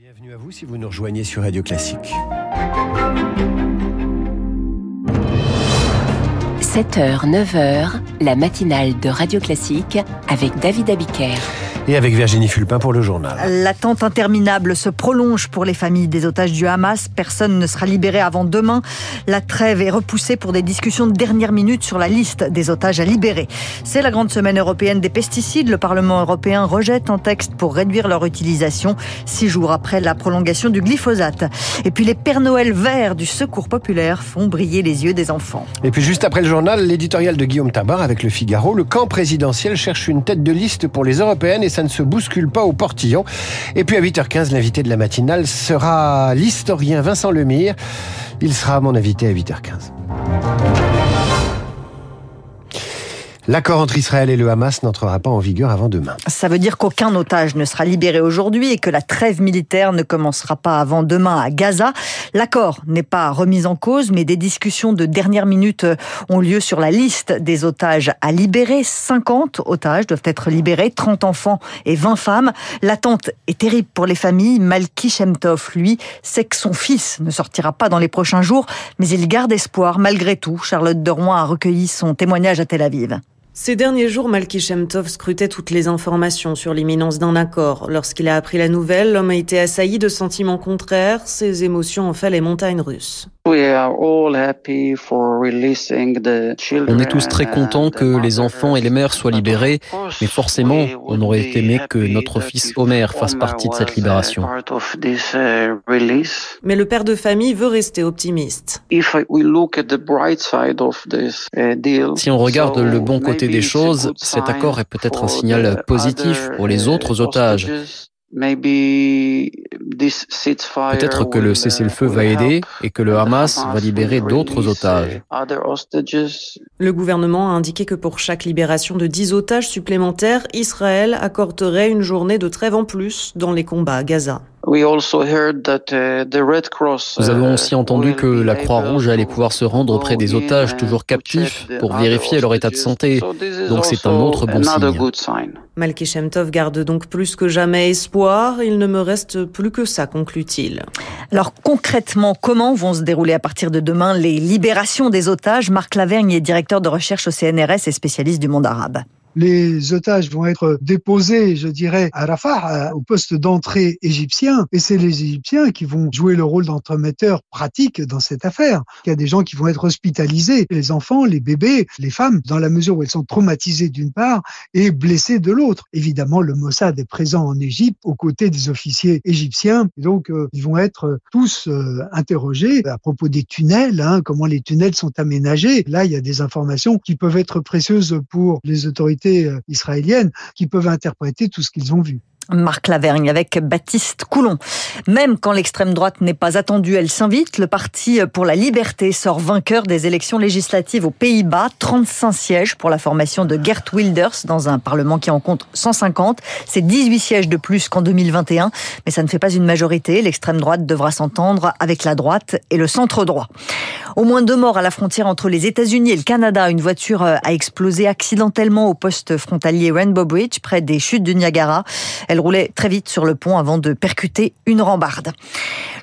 Bienvenue à vous si vous nous rejoignez sur Radio Classique. 7h, 9h, la matinale de Radio Classique avec David Abiker et avec Virginie Fulpin pour le journal. L'attente interminable se prolonge pour les familles des otages du Hamas. Personne ne sera libéré avant demain. La trêve est repoussée pour des discussions de dernière minute sur la liste des otages à libérer. C'est la grande semaine européenne des pesticides. Le Parlement européen rejette un texte pour réduire leur utilisation six jours après la prolongation du glyphosate. Et puis les Pères Noël verts du Secours populaire font briller les yeux des enfants. Et puis juste après le journal, l'éditorial de Guillaume Tabar avec le Figaro. Le camp présidentiel cherche une tête de liste pour les européennes et ça ne se bouscule pas au portillon. Et puis à 8h15, l'invité de la matinale sera l'historien Vincent Lemire. Il sera mon invité à 8h15. L'accord entre Israël et le Hamas n'entrera pas en vigueur avant demain. Ça veut dire qu'aucun otage ne sera libéré aujourd'hui et que la trêve militaire ne commencera pas avant demain à Gaza. L'accord n'est pas remis en cause, mais des discussions de dernière minute ont lieu sur la liste des otages à libérer. 50 otages doivent être libérés, 30 enfants et 20 femmes. L'attente est terrible pour les familles. Malki Shemtov, lui, sait que son fils ne sortira pas dans les prochains jours, mais il garde espoir malgré tout. Charlotte de Rouen a recueilli son témoignage à Tel Aviv. Ces derniers jours, Malki Shemtov scrutait toutes les informations sur l'imminence d'un accord. Lorsqu'il a appris la nouvelle, l'homme a été assailli de sentiments contraires. Ses émotions ont fait les montagnes russes. On est tous très contents que les enfants et les mères soient libérés, mais forcément, on aurait aimé que notre fils Omer fasse partie de cette libération. Mais le père de famille veut rester optimiste. Si on regarde le bon côté des choses, cet accord est peut-être un signal positif pour les autres otages. Peut-être que le cessez-le-feu va aider et que le Hamas va libérer d'autres otages. Le gouvernement a indiqué que pour chaque libération de 10 otages supplémentaires, Israël accorderait une journée de trêve en plus dans les combats à Gaza. Uh, Nous avons aussi uh, entendu que la Croix-Rouge allait pouvoir se rendre auprès des otages toujours captifs pour vérifier leur état de santé. Donc c'est un autre bon signe. Malki Shemtov garde donc plus que jamais espoir. Il ne me reste plus que ça, conclut-il. Alors concrètement, comment vont se dérouler à partir de demain les libérations des otages? Marc Lavergne est directeur de recherche au CNRS et spécialiste du monde arabe les otages vont être déposés, je dirais, à Rafah, au poste d'entrée égyptien, et c'est les Égyptiens qui vont jouer le rôle d'entremetteurs pratiques dans cette affaire. Il y a des gens qui vont être hospitalisés, les enfants, les bébés, les femmes, dans la mesure où elles sont traumatisées d'une part et blessées de l'autre. Évidemment, le Mossad est présent en Égypte aux côtés des officiers égyptiens, donc euh, ils vont être tous euh, interrogés à propos des tunnels, hein, comment les tunnels sont aménagés. Là, il y a des informations qui peuvent être précieuses pour les autorités euh, israéliennes qui peuvent interpréter tout ce qu'ils ont vu. Marc Lavergne avec Baptiste Coulon. Même quand l'extrême droite n'est pas attendue, elle s'invite. Le Parti pour la liberté sort vainqueur des élections législatives aux Pays-Bas. 35 sièges pour la formation de Gert Wilders dans un parlement qui en compte 150. C'est 18 sièges de plus qu'en 2021. Mais ça ne fait pas une majorité. L'extrême droite devra s'entendre avec la droite et le centre droit. Au moins deux morts à la frontière entre les États-Unis et le Canada. Une voiture a explosé accidentellement au poste frontalier Rainbow Bridge près des chutes du Niagara. Roulait très vite sur le pont avant de percuter une rambarde.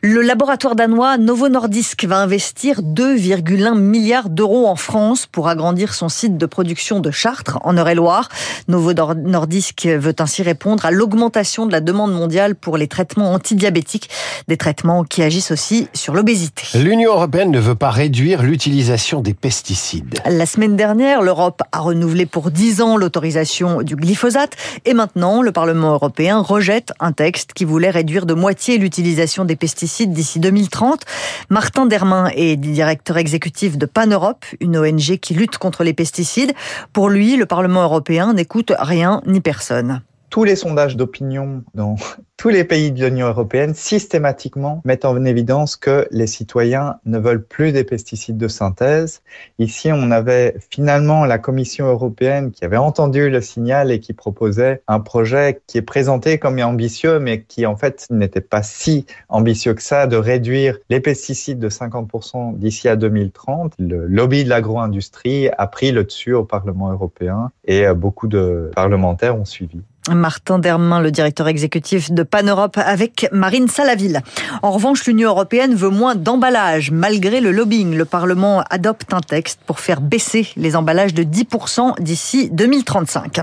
Le laboratoire danois Novo Nordisk va investir 2,1 milliards d'euros en France pour agrandir son site de production de Chartres en Eure-et-Loire. Novo Nordisk veut ainsi répondre à l'augmentation de la demande mondiale pour les traitements antidiabétiques, des traitements qui agissent aussi sur l'obésité. L'Union européenne ne veut pas réduire l'utilisation des pesticides. La semaine dernière, l'Europe a renouvelé pour 10 ans l'autorisation du glyphosate et maintenant le Parlement européen rejette un texte qui voulait réduire de moitié l'utilisation des pesticides d'ici 2030. Martin Dermain est directeur exécutif de Pan Europe, une ONG qui lutte contre les pesticides. Pour lui, le Parlement européen n'écoute rien ni personne tous les sondages d'opinion dans tous les pays de l'Union européenne systématiquement mettent en évidence que les citoyens ne veulent plus des pesticides de synthèse. Ici, on avait finalement la Commission européenne qui avait entendu le signal et qui proposait un projet qui est présenté comme ambitieux, mais qui en fait n'était pas si ambitieux que ça, de réduire les pesticides de 50% d'ici à 2030. Le lobby de l'agro-industrie a pris le dessus au Parlement européen et beaucoup de parlementaires ont suivi. Martin Dermain, le directeur exécutif de Pan-Europe avec Marine Salaville. En revanche, l'Union européenne veut moins d'emballage. Malgré le lobbying, le Parlement adopte un texte pour faire baisser les emballages de 10% d'ici 2035.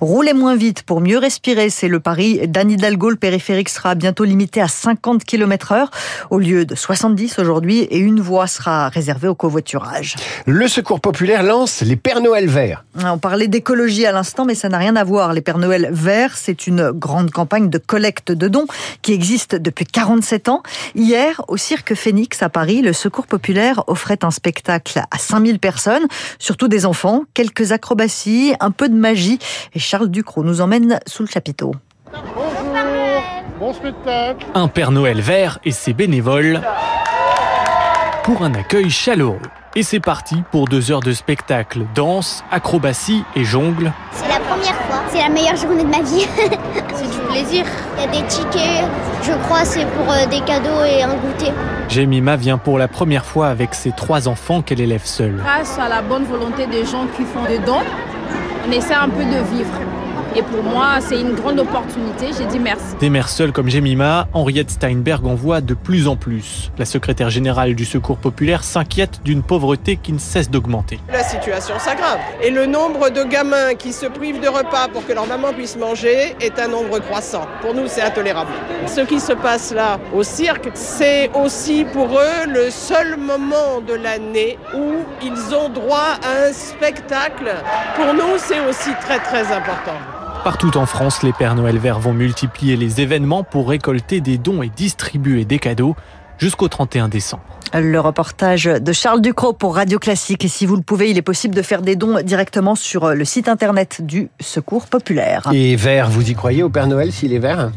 Rouler moins vite pour mieux respirer, c'est le pari d'Anne Hidalgo. Le périphérique sera bientôt limité à 50 km heure au lieu de 70 aujourd'hui et une voie sera réservée au covoiturage. Le Secours populaire lance les Pères Noël verts. On parlait d'écologie à l'instant, mais ça n'a rien à voir. Les Pères Noël Vert, c'est une grande campagne de collecte de dons qui existe depuis 47 ans. Hier, au Cirque Phoenix à Paris, le Secours populaire offrait un spectacle à 5000 personnes, surtout des enfants, quelques acrobaties, un peu de magie. Et Charles Ducrot nous emmène sous le chapiteau. Bonjour, bon spectacle. Un Père Noël vert et ses bénévoles pour un accueil chaleureux. Et c'est parti pour deux heures de spectacle, danse, acrobatie et jongle. C'est la première fois, c'est la meilleure journée de ma vie. c'est du plaisir. Il y a des tickets, je crois c'est pour euh, des cadeaux et un goûter. Jemima vient pour la première fois avec ses trois enfants qu'elle élève seule. Grâce à la bonne volonté des gens qui font des dons, on essaie un peu de vivre. Et pour moi, c'est une grande opportunité. J'ai dit merci. Des mères seules comme Jemima, Henriette Steinberg en voit de plus en plus. La secrétaire générale du Secours populaire s'inquiète d'une pauvreté qui ne cesse d'augmenter. La situation s'aggrave. Et le nombre de gamins qui se privent de repas pour que leur maman puisse manger est un nombre croissant. Pour nous, c'est intolérable. Ce qui se passe là au cirque, c'est aussi pour eux le seul moment de l'année où ils ont droit à un spectacle. Pour nous, c'est aussi très très important. Partout en France, les Pères Noël verts vont multiplier les événements pour récolter des dons et distribuer des cadeaux jusqu'au 31 décembre. Le reportage de Charles Ducrot pour Radio Classique. Et si vous le pouvez, il est possible de faire des dons directement sur le site internet du Secours Populaire. Et vert, vous y croyez au Père Noël s'il est vert?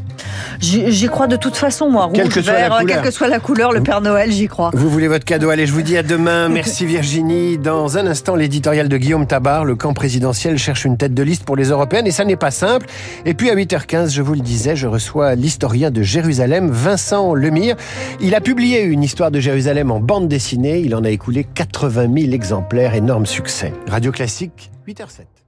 J'y crois de toute façon, moi. Rouge, quelle que vert, soit la quelle que soit la couleur, le Père Noël, j'y crois. Vous voulez votre cadeau Allez, je vous dis à demain. Merci Virginie. Dans un instant, l'éditorial de Guillaume Tabar. Le camp présidentiel cherche une tête de liste pour les européennes et ça n'est pas simple. Et puis à 8h15, je vous le disais, je reçois l'historien de Jérusalem, Vincent Lemire. Il a publié une histoire de Jérusalem en bande dessinée. Il en a écoulé 80 000 exemplaires. Énorme succès. Radio Classique, 8h07.